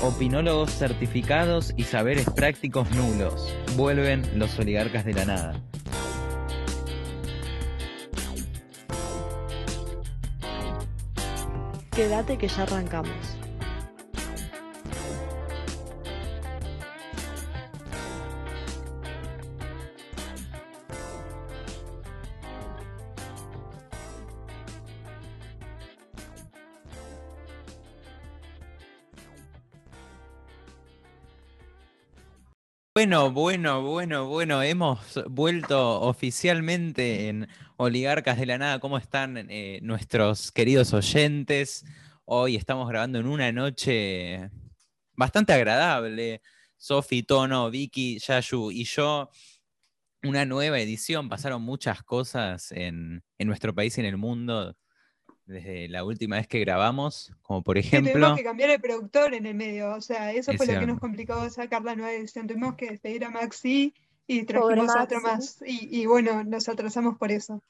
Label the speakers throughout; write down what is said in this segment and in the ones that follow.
Speaker 1: Opinólogos certificados y saberes prácticos nulos. Vuelven los oligarcas de la nada.
Speaker 2: Quédate que ya arrancamos.
Speaker 1: Bueno, bueno, bueno, bueno, hemos vuelto oficialmente en Oligarcas de la Nada. ¿Cómo están eh, nuestros queridos oyentes? Hoy estamos grabando en una noche bastante agradable. Sofi, Tono, Vicky, Yayu y yo. Una nueva edición. Pasaron muchas cosas en, en nuestro país y en el mundo desde la última vez que grabamos, como por ejemplo...
Speaker 3: tuvimos que cambiar el productor en el medio, o sea, eso fue lo que nos complicó sacar la nueva edición. Tuvimos que despedir a Maxi y trajimos a otro más. Y, bueno, nos atrasamos por eso.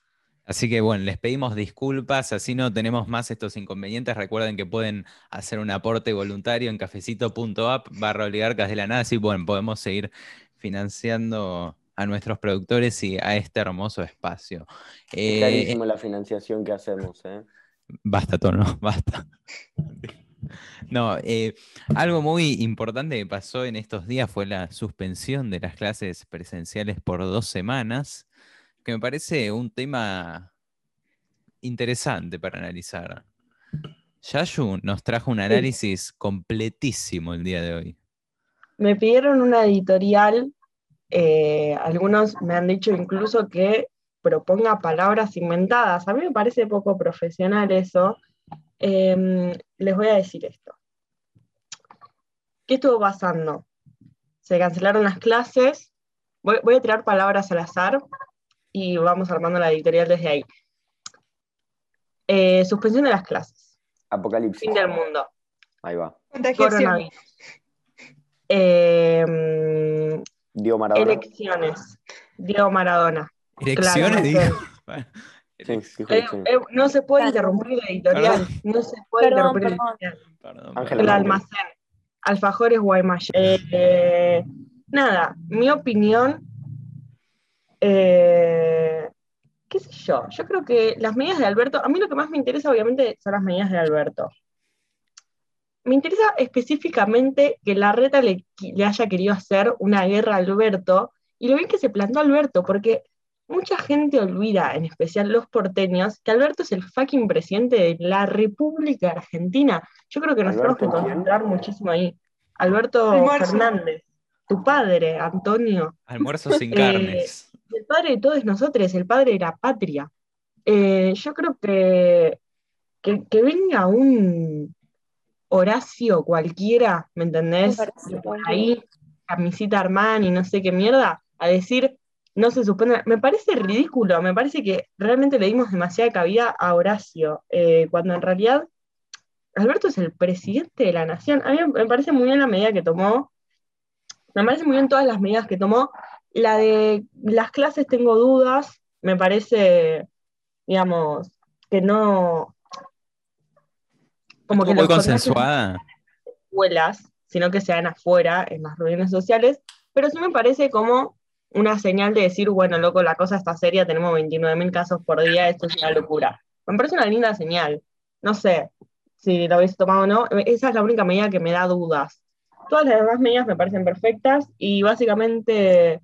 Speaker 1: Así que bueno, les pedimos disculpas, así no tenemos más estos inconvenientes. Recuerden que pueden hacer un aporte voluntario en cafecito.app barra oligarcas de la nada, así bueno, podemos seguir financiando a nuestros productores y a este hermoso espacio.
Speaker 4: Es clarísimo la financiación que hacemos, ¿eh?
Speaker 1: Basta, tono, basta. No, eh, algo muy importante que pasó en estos días fue la suspensión de las clases presenciales por dos semanas, que me parece un tema interesante para analizar. Yashu nos trajo un análisis completísimo el día de hoy.
Speaker 2: Me pidieron una editorial, eh, algunos me han dicho incluso que proponga palabras inventadas. A mí me parece poco profesional eso. Em, les voy a decir esto. ¿Qué estuvo pasando? Se cancelaron las clases. Voy, a tirar palabras al azar y vamos armando la editorial desde ahí. Eh, suspensión de las clases.
Speaker 4: Apocalipsis.
Speaker 2: Fin del mundo.
Speaker 4: Ahí va.
Speaker 3: Coronavirus.
Speaker 2: Em,
Speaker 4: Dio Maradona.
Speaker 2: Elecciones. Dio Maradona.
Speaker 1: Elecciones,
Speaker 2: no se puede interrumpir la editorial. No se puede interrumpir la editorial. el almacén. Alfajores Guaymallén. Eh, nada, mi opinión. Eh, ¿Qué sé yo? Yo creo que las medidas de Alberto. A mí lo que más me interesa, obviamente, son las medidas de Alberto. Me interesa específicamente que la reta le, le haya querido hacer una guerra a Alberto y lo bien que se plantó Alberto, porque mucha gente olvida, en especial los porteños, que Alberto es el fucking presidente de la República Argentina. Yo creo que nos tenemos que concentrar muchísimo ahí. Alberto Fernández, tu padre, Antonio.
Speaker 1: Almuerzo sin carnes.
Speaker 2: Eh, el padre de todos nosotros, el padre de la patria. Eh, yo creo que, que, que, venga un Horacio cualquiera, ¿me entendés? Por ahí, camisita Armani, no sé qué mierda, a decir, no se suspende. Me parece ridículo, me parece que realmente le dimos demasiada cabida a Horacio, eh, cuando en realidad Alberto es el presidente de la nación. A mí me parece muy bien la medida que tomó, me parece muy bien todas las medidas que tomó. La de las clases tengo dudas, me parece, digamos, que no...
Speaker 1: Como que muy consensuada.
Speaker 2: Escuelas, sino que sean afuera, en las reuniones sociales, pero sí me parece como una señal de decir, bueno, loco, la cosa está seria, tenemos 29.000 casos por día, esto es una locura. Me parece una linda señal. No sé si lo habéis tomado o no, esa es la única medida que me da dudas. Todas las demás medidas me parecen perfectas y básicamente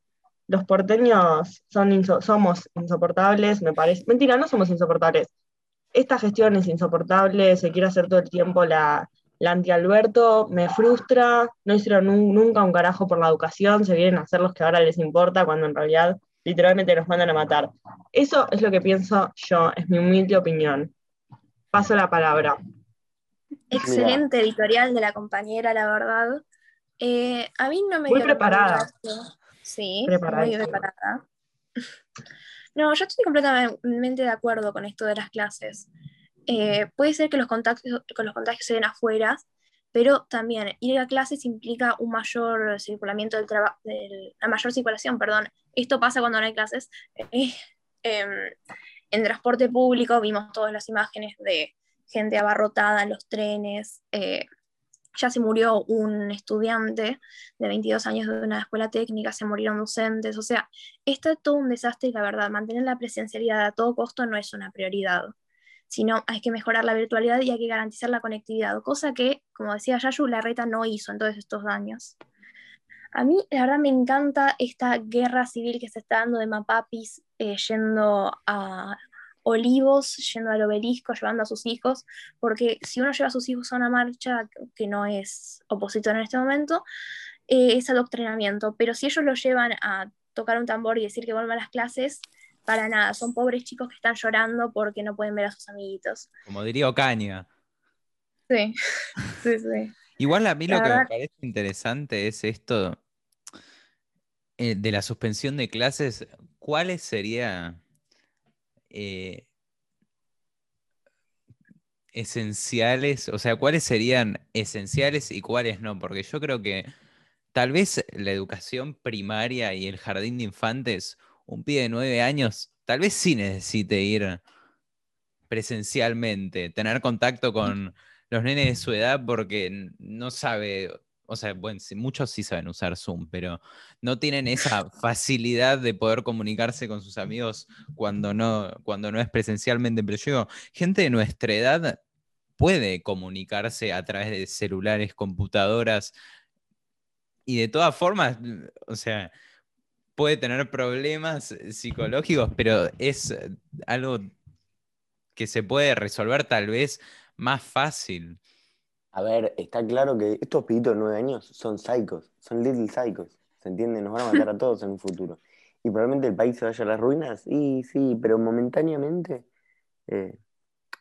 Speaker 2: los porteños son somos insoportables, me parece. Mentira, no somos insoportables. Esta gestión es insoportable, se quiere hacer todo el tiempo la, la anti-Alberto me frustra, no hicieron nunca un carajo por la educación, se vienen a hacer los que ahora les importa cuando en realidad literalmente nos mandan a matar. Eso es lo que pienso yo, es mi humilde opinión. Paso la palabra.
Speaker 5: Excelente editorial de la compañera, la verdad. Eh, a mí no me...
Speaker 2: Muy preparada.
Speaker 5: Sí, muy preparada. No, yo estoy completamente de acuerdo con esto de las clases. Eh, puede ser que los, contagios, con los contagios se den afuera, pero también ir a clases implica un mayor circulamiento del trabajo, la mayor circulación, perdón. Esto pasa cuando no hay clases. Eh, em, en transporte público vimos todas las imágenes de gente abarrotada en los trenes, eh, ya se murió un estudiante de 22 años de una escuela técnica, se murieron docentes, o sea, está todo un desastre y la verdad, mantener la presencialidad a todo costo no es una prioridad, sino hay que mejorar la virtualidad y hay que garantizar la conectividad, cosa que, como decía Yayu, la reta no hizo en todos estos años. A mí, la verdad, me encanta esta guerra civil que se está dando de Mapapis eh, yendo a, Olivos yendo al obelisco, llevando a sus hijos, porque si uno lleva a sus hijos a una marcha que no es opositor en este momento, eh, es adoctrinamiento, pero si ellos lo llevan a tocar un tambor y decir que vuelvan a las clases, para nada, son pobres chicos que están llorando porque no pueden ver a sus amiguitos.
Speaker 1: Como diría Ocaña.
Speaker 5: Sí, sí, sí.
Speaker 1: Igual a mí lo que me parece interesante es esto eh, de la suspensión de clases. ¿Cuáles serían eh, esenciales, o sea, cuáles serían esenciales y cuáles no, porque yo creo que tal vez la educación primaria y el jardín de infantes, un pibe de nueve años, tal vez sí necesite ir presencialmente, tener contacto con los nenes de su edad porque no sabe o sea, bueno, muchos sí saben usar Zoom, pero no tienen esa facilidad de poder comunicarse con sus amigos cuando no, cuando no es presencialmente. Pero yo gente de nuestra edad puede comunicarse a través de celulares, computadoras, y de todas formas, o sea, puede tener problemas psicológicos, pero es algo que se puede resolver tal vez más fácil.
Speaker 4: A ver, está claro que estos pibitos de nueve años son psicos, son little psicos, ¿se entiende? Nos van a matar a todos en un futuro. Y probablemente el país se vaya a las ruinas, y sí, pero momentáneamente, eh,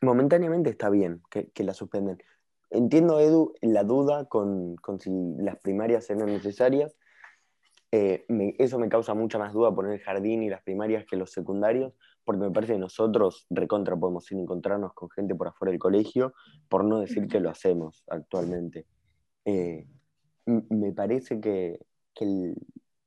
Speaker 4: momentáneamente está bien que, la suspenden. Entiendo, Edu, la duda con, con si las primarias eran necesarias. Eh, eso me causa mucha más duda poner el jardín y las primarias que los secundarios, porque me parece que nosotros recontra podemos ir a encontrarnos con gente por afuera del colegio, por no decir que lo hacemos actualmente. Eh, me parece que,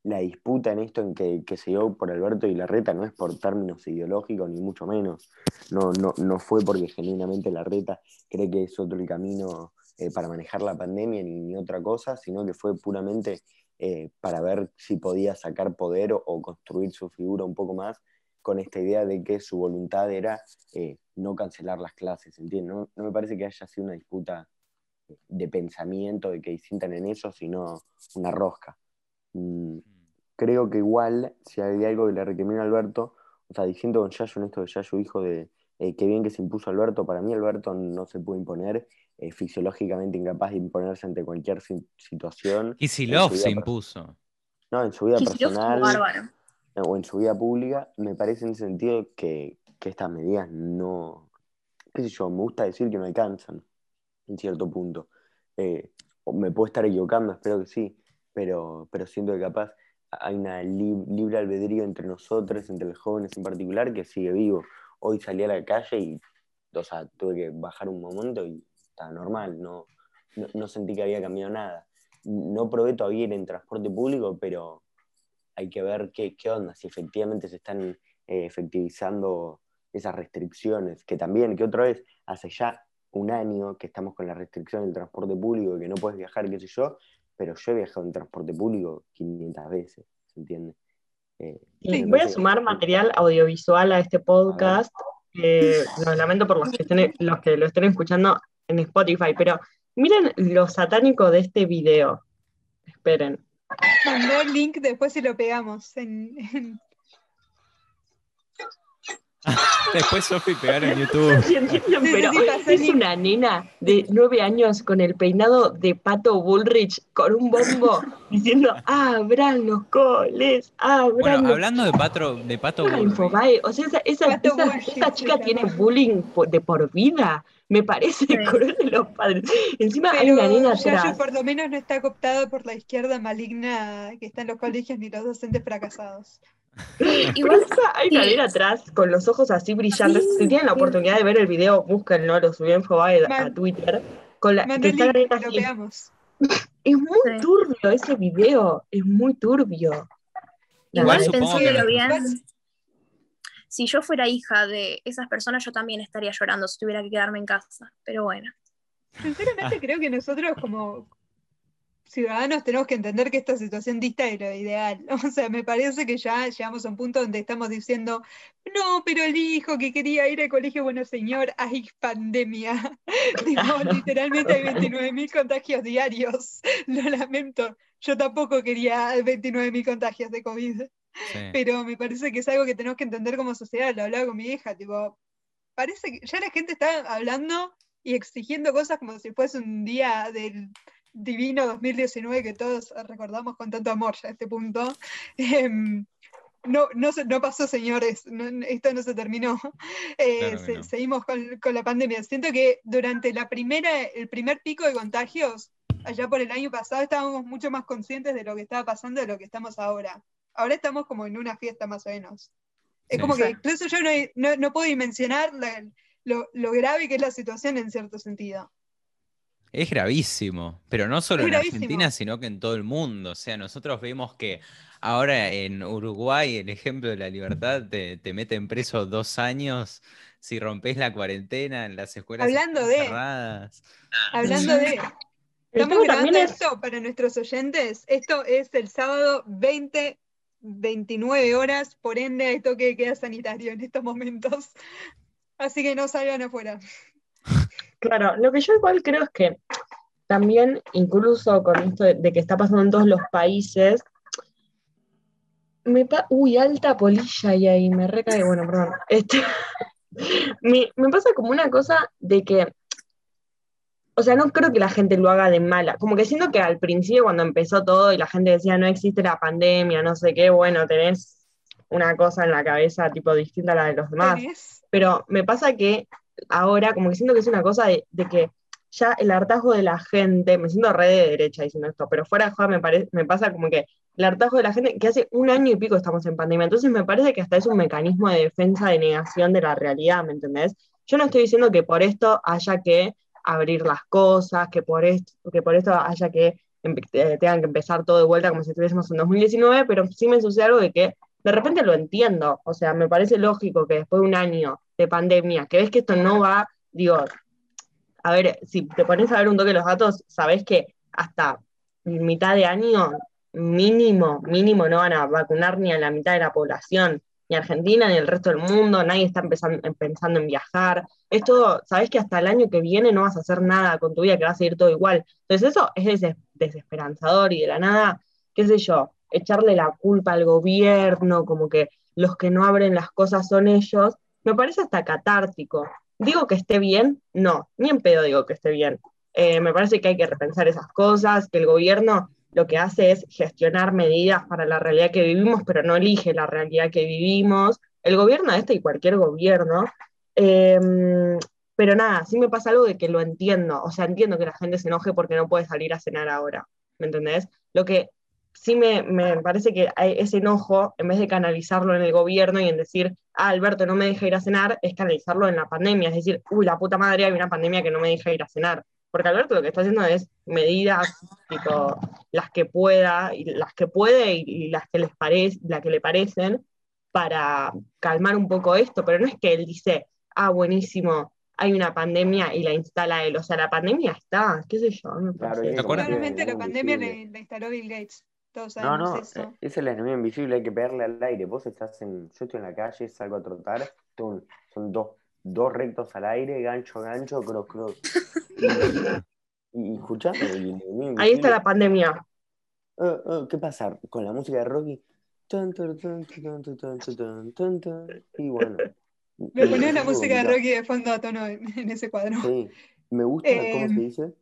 Speaker 4: la disputa en esto en que, se dio por Alberto y Larreta no es por términos ideológicos, ni mucho menos. No, no, no fue porque genuinamente Larreta cree que es otro el camino eh, para manejar la pandemia ni, otra cosa, sino que fue puramente eh, para ver si podía sacar poder o construir su figura un poco más con esta idea de que su voluntad era eh, no cancelar las clases, ¿entiendes? No, me parece que haya sido una disputa de pensamiento, de que sientan en eso, sino una rosca. Mm, creo que igual, si hay algo que le recrimina a Alberto, o sea, diciendo con Yayo en esto de Yayo hijo de eh, qué bien que se impuso Alberto, para mí Alberto no se puede imponer, eh, fisiológicamente incapaz de imponerse ante cualquier situación.
Speaker 1: Y si Love se impuso.
Speaker 4: No, en su vida personal o en su vida pública, me parece en el sentido que, estas medidas no, qué sé yo, me gusta decir que no alcanzan en cierto punto. Eh, me puedo estar equivocando, espero que sí, pero, pero siento que capaz hay una libre albedrío entre nosotros, entre los jóvenes en particular, que sigue vivo. Hoy salí a la calle y, o sea, tuve que bajar un momento y estaba normal, no, no, sentí que había cambiado nada. No probé todavía ir en transporte público, pero hay que ver qué, qué onda, si efectivamente se están eh, efectivizando esas restricciones, que también, que otra vez, hace ya un año que estamos con la restricción del transporte público, que no puedes viajar, qué sé yo, pero yo he viajado en transporte público 500 veces, ¿se entiende?
Speaker 2: Eh, voy a sumar material audiovisual a este podcast. Eh, lo lamento por los que, estén, los que lo estén escuchando en Spotify, pero miren lo satánico de este video. Esperen.
Speaker 3: Mandó el link, después se lo pegamos en...
Speaker 1: Después Sofi pegar en YouTube.
Speaker 2: pero es una nena de nueve años con el peinado de Pato Bullrich con un bombo diciendo abran los coles, abran.
Speaker 1: Bueno, hablando de Pato, de Pato
Speaker 2: Bullrich. O sea, esa, esa chica tiene bullying de por vida. Me parece cruel de los padres. Encima hay una nena atrás.
Speaker 3: por lo menos no está cooptado por la izquierda maligna que está en los colegios ni los docentes fracasados.
Speaker 2: Igual hay una nena atrás con los ojos así brillantes. si tienen la oportunidad de ver el video, búsquenlo, lo subí en Fobae a Twitter. Con la, que está Es muy turbio ese video, es muy turbio.
Speaker 5: Igual pensándolo bien, si yo fuera hija de esas personas, yo también estaría llorando si tuviera que quedarme en casa. Pero bueno.
Speaker 3: Sinceramente creo que nosotros como ciudadanos tenemos que entender que esta situación dista de lo ideal. O sea, me parece que ya llegamos a un punto donde estamos diciendo, no, pero el hijo que quería ir al colegio, bueno, señor, hay pandemia. literalmente hay 29.000 contagios diarios. Lo lamento. Yo tampoco quería 29.000 contagios de COVID. Pero me parece que es algo que tenemos que entender como sociedad. Lo hablaba con mi hija, tipo, parece que ya la gente está hablando y exigiendo cosas como si fuese un día del divino 2019 que todos recordamos con tanto amor ya a este punto. Em, no, no, no, pasó, señores, esto no se terminó. Eh, seguimos con, con, la pandemia. Siento que durante la primera, el primer pico de contagios, allá por el año pasado, estábamos mucho más conscientes de lo que estaba pasando de lo que estamos ahora. Ahora estamos como en una fiesta más o menos. Es como que incluso yo no, no, puedo dimensionar lo, lo grave que es la situación en cierto sentido.
Speaker 1: Es gravísimo, pero no solo en Argentina, sino que en todo el mundo. O sea, nosotros vemos que ahora en Uruguay el ejemplo de la libertad te, te meten preso dos años si rompes la cuarentena en las escuelas
Speaker 3: hablando de, cerradas. Hablando de... Estamos grabando esto para nuestros oyentes. Esto es el sábado 20, 29 horas, por ende hay toque de queda sanitario en estos momentos. Así que no salgan afuera.
Speaker 2: Claro, lo que yo igual creo es que también, incluso con esto de, que está pasando en todos los países, me uy, alta polilla y ahí me recae, bueno, perdón. Este, me, me pasa como una cosa de que, o sea, no creo que la gente lo haga de mala, como que siento que al principio cuando empezó todo y la gente decía no existe la pandemia, no sé qué, bueno, tenés una cosa en la cabeza tipo distinta a la de los demás, pero me pasa que ahora, como que siento que es una cosa de, que ya el hartazgo de la gente, me siento re de derecha diciendo esto, pero fuera de joda me, me pasa como que el hartazgo de la gente, que hace un año y pico estamos en pandemia, entonces me parece que hasta es un mecanismo de defensa, de negación de la realidad, ¿me entendés? Yo no estoy diciendo que por esto haya que abrir las cosas, que por esto, que por esto haya que eh, tengan que empezar todo de vuelta como si estuviésemos en 2019, pero sí me sucede algo de que de repente lo entiendo, o sea, me parece lógico que después de un año de pandemia, que ves que esto no va, digo, a ver, si te pones a ver un toque los datos, sabés que hasta mitad de año mínimo, mínimo no van a vacunar ni a la mitad de la población, ni Argentina, ni el resto del mundo, nadie está empezando, pensando en viajar. Esto, sabés que hasta el año que viene no vas a hacer nada con tu vida, que va a seguir todo igual. Entonces eso es desesperanzador y de la nada, qué sé yo, echarle la culpa al gobierno, como que los que no abren las cosas son ellos, me parece hasta catártico. ¿Digo que esté bien? No, ni en pedo digo que esté bien. Eh, me parece que hay que repensar esas cosas, que el gobierno lo que hace es gestionar medidas para la realidad que vivimos, pero no elige la realidad que vivimos. El gobierno este y cualquier gobierno. Em, pero nada, sí me pasa algo de que lo entiendo. O sea, entiendo que la gente se enoje porque no puede salir a cenar ahora. ¿Me entendés? Lo que sí me, parece que hay ese enojo, en vez de canalizarlo en el gobierno y en decir, ah, Alberto no me deja ir a cenar, es canalizarlo en la pandemia, es decir, uy, la puta madre, hay una pandemia que no me deja ir a cenar. Porque Alberto lo que está haciendo es medidas, tipo, las que pueda, y las que puede y, las que les parece, las que le parecen, para calmar un poco esto, pero no es que él dice, ah, buenísimo, hay una pandemia y la instala él. O sea, la pandemia está, qué sé yo. Me
Speaker 3: claro, la pandemia la instaló Bill Gates
Speaker 4: no, no, eso. Eh, es el enemigo invisible, hay que pegarle al aire. Vos estás en, yo estoy en la calle, salgo a trotar, son, dos, dos rectos al aire, gancho, gancho, cross, cross. y, y
Speaker 2: Ahí está la pandemia.
Speaker 4: Oh, oh, ¿Qué pasa? Con la música de Rocky. Y bueno.
Speaker 3: Me ponía la música de Rocky de fondo a tono en, ese cuadro.
Speaker 4: Sí, me gusta, ¿cómo se eh, dice?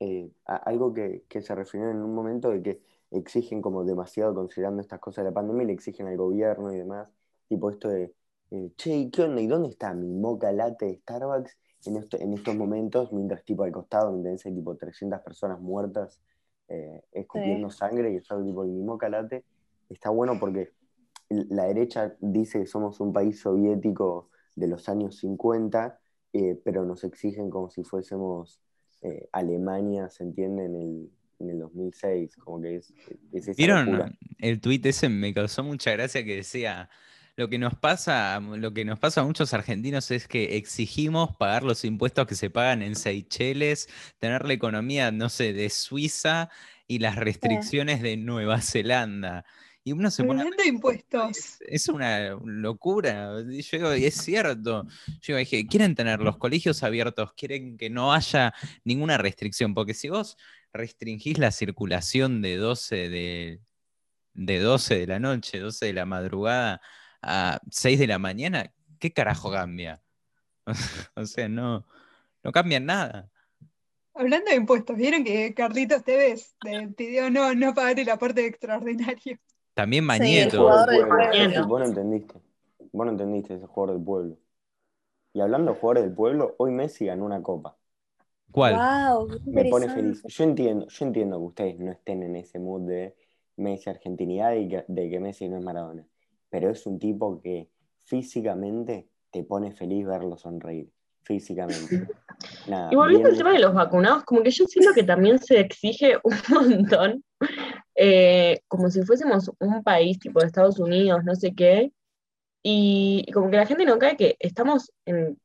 Speaker 4: Eh, algo que, que se refirió en un momento de que exigen como demasiado considerando estas cosas de la pandemia le exigen al gobierno y demás. Tipo esto de, eh, che, ¿qué onda? ¿Y dónde está mi moca latte de Starbucks en, en estos momentos? Mientras tipo al costado, donde hay tipo 300 personas muertas eh, escupiendo sangre y eso tipo, mi moca latte está bueno porque la derecha dice que somos un país soviético de los años 50, eh, pero nos exigen como si fuésemos Alemania, ¿se entiende? En el 2006, como que es...
Speaker 1: ¿Vieron el tuit ese? Me causó mucha gracia que decía, lo que nos pasa, lo que nos pasa a muchos argentinos es que exigimos pagar los impuestos que se pagan en Seychelles, tener la economía, no sé, de Suiza y las restricciones de Nueva Zelanda. Y uno se pone.
Speaker 3: impuestos.
Speaker 1: Es una locura. Yo y es cierto. Yo dije, quieren tener los colegios abiertos, quieren que no haya ninguna restricción, porque si vos restringís la circulación de 12 de, de 12 de la noche, 12 de la madrugada a 6 de la mañana, ¿qué carajo cambia? o sea, no, no cambia nada.
Speaker 3: Hablando de impuestos, ¿vieron que Carlitos Tevez pidió no, no pagar el aporte extraordinario?
Speaker 1: También Mañeto.
Speaker 4: vos no entendiste. Vos no entendiste ese jugador del pueblo. Y hablando de jugadores del pueblo, hoy Messi ganó una copa.
Speaker 1: ¿Cuál?
Speaker 4: Me pone feliz. Yo entiendo, yo entiendo que ustedes no estén en ese mood de Messi argentinidad y de que Messi no es Maradona pero es un tipo que físicamente te pone feliz verlo sonreír, físicamente.
Speaker 2: y volviendo al tema de los vacunados, como que yo siento que también se exige un montón, eh, como si fuésemos un país tipo de Estados Unidos, no sé qué, y, como que la gente no cae que estamos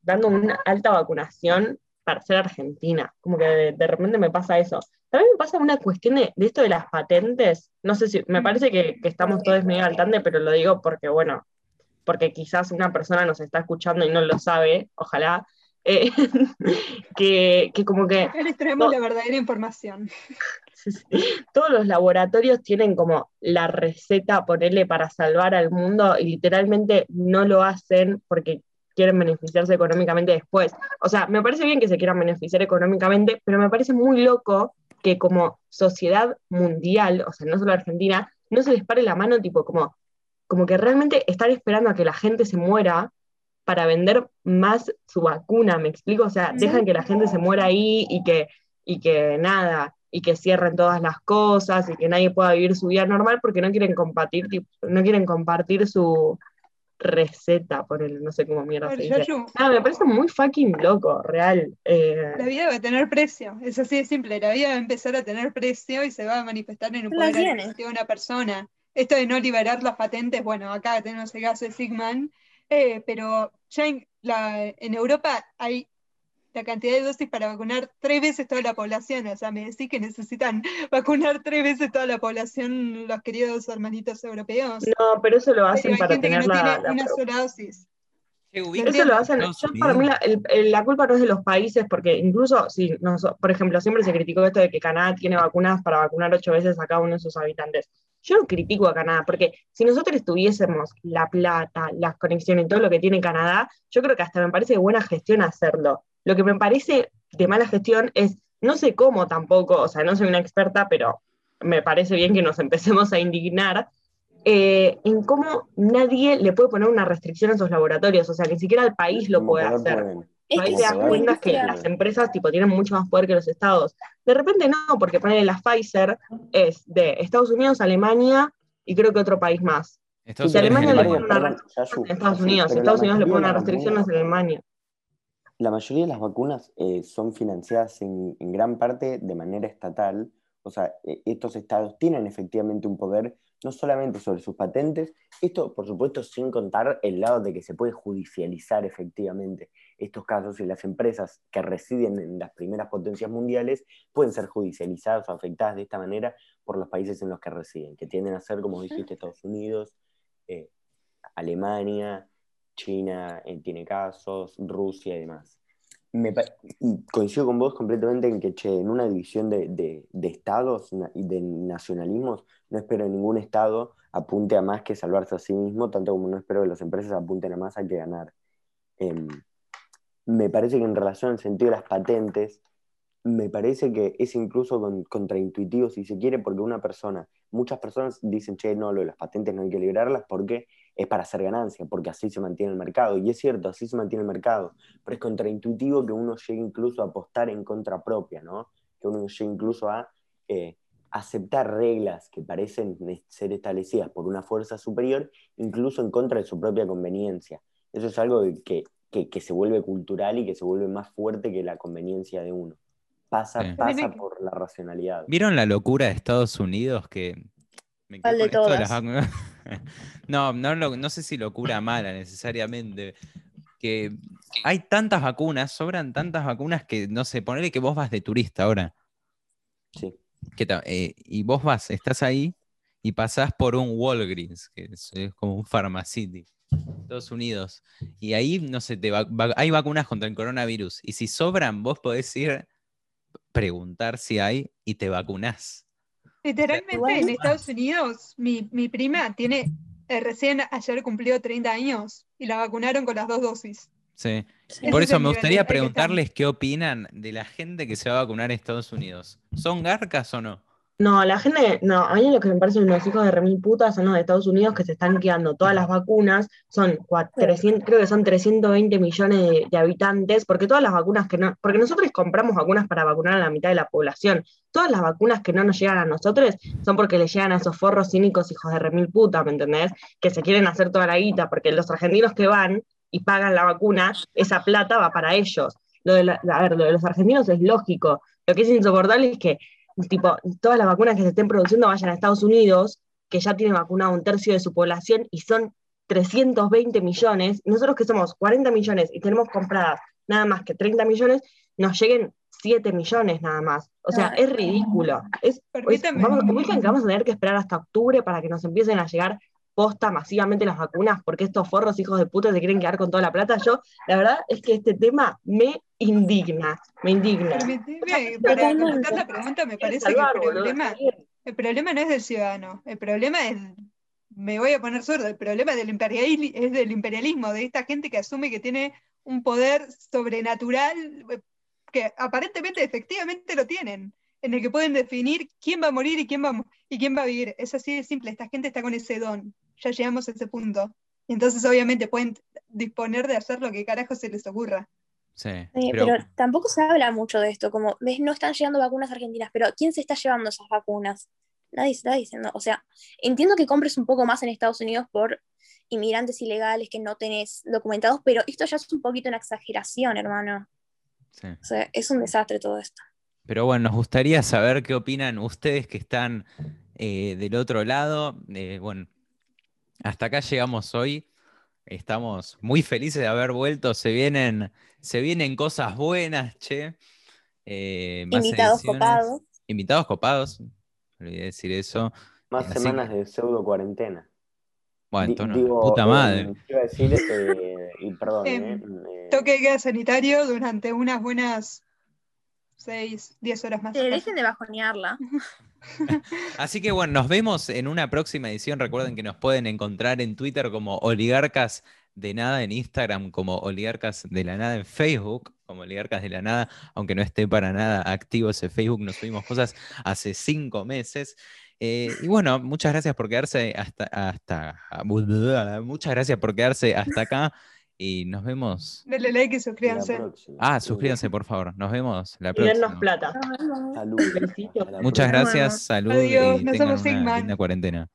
Speaker 2: dando una alta vacunación para ser Argentina, como que de repente me pasa eso. También me pasa una cuestión de, esto de las patentes. No sé si, me parece que, estamos todos medio al tante, pero lo digo porque, bueno, porque quizás una persona nos está escuchando y no lo sabe, ojalá, eh, que, como que...
Speaker 3: Les traemos la verdadera información.
Speaker 2: Todos los laboratorios tienen como la receta, ponerle para salvar al mundo y literalmente no lo hacen porque quieren beneficiarse económicamente después. O sea, me parece bien que se quieran beneficiar económicamente, pero me parece muy loco que como sociedad mundial, o sea, no solo Argentina, no se les pare la mano, tipo, como, como que realmente están esperando a que la gente se muera para vender más su vacuna, ¿me explico? O sea, dejan que la gente se muera ahí y que, y que nada, y que cierren todas las cosas y que nadie pueda vivir su vida normal porque no quieren compartir, no quieren compartir su, receta, por el no sé cómo mierda se dice. Ah, me parece muy fucking loco, real. Eh.
Speaker 3: La vida va a tener precio, es así de simple, la vida va a empezar a tener precio y se va a manifestar en un poder de una persona. Esto de no liberar las patentes, bueno, acá tenemos el caso de Sigman, eh, pero ya en, la, en Europa hay la cantidad de dosis para vacunar tres veces toda la población. O sea, me decís que necesitan vacunar tres veces toda la población los queridos hermanitos europeos.
Speaker 2: No, pero eso lo hacen para tener la,
Speaker 3: una sola dosis.
Speaker 2: Eso lo hacen, yo para mí la, culpa no es de los países, porque incluso, si por ejemplo, siempre se criticó esto de que Canadá tiene vacunas para vacunar ocho veces a cada uno de sus habitantes. Yo no critico a Canadá, porque si nosotros tuviésemos la plata, las conexiones, todo lo que tiene Canadá, yo creo que hasta me parece buena gestión hacerlo. Lo que me parece de mala gestión es, no sé cómo tampoco, o sea, no soy una experta, pero me parece bien que nos empecemos a indignar eh, en cómo nadie le puede poner una restricción a esos laboratorios, o sea, ni siquiera el país lo puede hacer. Ahí te das cuenta que las empresas tipo, tienen mucho más poder que los estados. De repente no, porque ponerle la Pfizer es de Estados Unidos, Alemania y creo que otro país más. Estados Alemania le pone una restricción Estados Unidos, Estados Unidos le pone una restricción a Alemania.
Speaker 4: La mayoría de las vacunas eh, son financiadas en, gran parte de manera estatal, o sea, e, estos estados tienen efectivamente un poder no solamente sobre sus patentes, esto por supuesto sin contar el lado de que se puede judicializar efectivamente estos casos y las empresas que residen en las primeras potencias mundiales pueden ser judicializadas o afectadas de esta manera por los países en los que residen, que tienden a ser, como dijiste, Estados Unidos, eh, Alemania, China eh, tiene casos, Rusia y demás. Me, coincido con vos completamente en que, en una división de, estados y de nacionalismos, no espero que ningún estado apunte a más que salvarse a sí mismo, tanto como no espero que las empresas apunten a más a que ganar. Em, me parece que en relación al sentido de las patentes, me parece que es incluso contraintuitivo si se quiere, porque una persona, muchas personas dicen, che, no, las patentes no hay que liberarlas porque es para hacer ganancia, porque así se mantiene el mercado. Y es cierto, así se mantiene el mercado, pero es contraintuitivo que uno llegue incluso a apostar en contra propia, ¿no? Que uno llegue incluso a eh, aceptar reglas que parecen ser establecidas por una fuerza superior, incluso en contra de su propia conveniencia. Eso es algo que, que, se vuelve cultural y que se vuelve más fuerte que la conveniencia de uno. Pasa, pasa por la racionalidad.
Speaker 1: ¿Vieron la locura de Estados Unidos que...
Speaker 5: Me de todas?
Speaker 1: no, no, no sé si locura mala necesariamente. Que hay tantas vacunas, sobran tantas vacunas que, no sé, ponele que vos vas de turista ahora.
Speaker 4: Sí.
Speaker 1: Eh, y vos vas, estás ahí y pasás por un Walgreens, que es, como un Pharmacity, Estados Unidos. Y ahí, no sé, te hay vacunas contra el coronavirus. Y si sobran, vos podés ir preguntar si hay y te vacunás.
Speaker 3: Literalmente en Estados Unidos, mi, mi prima tiene, eh, recién ayer cumplió 30 años y la vacunaron con las dos dosis.
Speaker 1: Sí. Por eso me gustaría preguntarles qué opinan de la gente que se va a vacunar en Estados Unidos. ¿Son garcas o no?
Speaker 2: No, la gente, no, a mí lo que me parecen unos hijos de remil putas son los de Estados Unidos que se están quedando todas las vacunas, son 300, creo que son 320 millones de, habitantes, porque todas las vacunas que no, porque nosotros compramos vacunas para vacunar a la mitad de la población, todas las vacunas que no nos llegan a nosotros son porque le llegan a esos forros cínicos hijos de remil putas, ¿me entendés? Que se quieren hacer toda la guita, porque los argentinos que van y pagan la vacuna, esa plata va para ellos. Lo de, a ver, lo de los argentinos es lógico, lo que es insoportable es que tipo, todas las vacunas que se estén produciendo vayan a Estados Unidos, que ya tiene vacunado un tercio de su población y son 320 millones, nosotros que somos 40 millones y tenemos compradas nada más que 30 millones, nos lleguen 7 millones nada más. O sea, es ridículo. Es, vamos, que vamos a tener que esperar hasta octubre para que nos empiecen a llegar posta masivamente las vacunas porque estos forros hijos de puta se quieren quedar con toda la plata. Yo, la verdad es que este tema me indigna, me indigna.
Speaker 3: para contestar la pregunta, me parece que el problema, el problema no es del ciudadano, el problema es, me voy a poner sordo, el problema del imperialismo, es del imperialismo, de esta gente que asume que tiene un poder sobrenatural, que aparentemente, efectivamente lo tienen en el que pueden definir quién va a morir y quién va, y quién va a vivir. Es así de simple, esta gente está con ese don ya llegamos a ese punto. Y entonces obviamente pueden disponer de hacer lo que carajo se les ocurra.
Speaker 1: Sí,
Speaker 5: pero... tampoco se habla mucho de esto, como, ves, no están llegando vacunas argentinas, pero ¿quién se está llevando esas vacunas? Nadie se está diciendo, o sea, entiendo que compres un poco más en Estados Unidos por inmigrantes ilegales que no tenés documentados, pero esto ya es un poquito una exageración, hermano. Sí. O sea, es un desastre todo esto.
Speaker 1: Pero bueno, nos gustaría saber qué opinan ustedes que están eh, del otro lado. Eh, bueno, hasta acá llegamos hoy. Estamos muy felices de haber vuelto. Se vienen, se vienen cosas buenas, che.
Speaker 5: Eh, Invitados copados.
Speaker 1: Invitados copados. Olvidé decir eso.
Speaker 4: Más semanas de pseudo cuarentena.
Speaker 1: Bueno, puta madre.
Speaker 4: Quiero decir, eh, y perdón. Em,
Speaker 3: eh, toque de queda sanitario durante unas buenas 6, 10 horas más.
Speaker 5: dejen de bajonearla.
Speaker 1: Así que bueno, nos vemos en una próxima edición. Recuerden que nos pueden encontrar en Twitter como Oligarcas de Nada, en Instagram como Oligarcas de la Nada, en Facebook como Oligarcas de la Nada, aunque no esté para nada activo ese Facebook, nos subimos cosas hace cinco meses. Eh, y bueno, muchas gracias por quedarse hasta, hasta, muchas gracias por quedarse hasta acá. Y nos vemos.
Speaker 3: Denle like y suscríbanse.
Speaker 1: Ah, suscríbanse, por favor. Nos vemos la próxima.
Speaker 2: Y dennos plata.
Speaker 4: Salud.
Speaker 1: Muchas gracias. Salud.
Speaker 3: Adiós.
Speaker 1: Y tengan una linda cuarentena.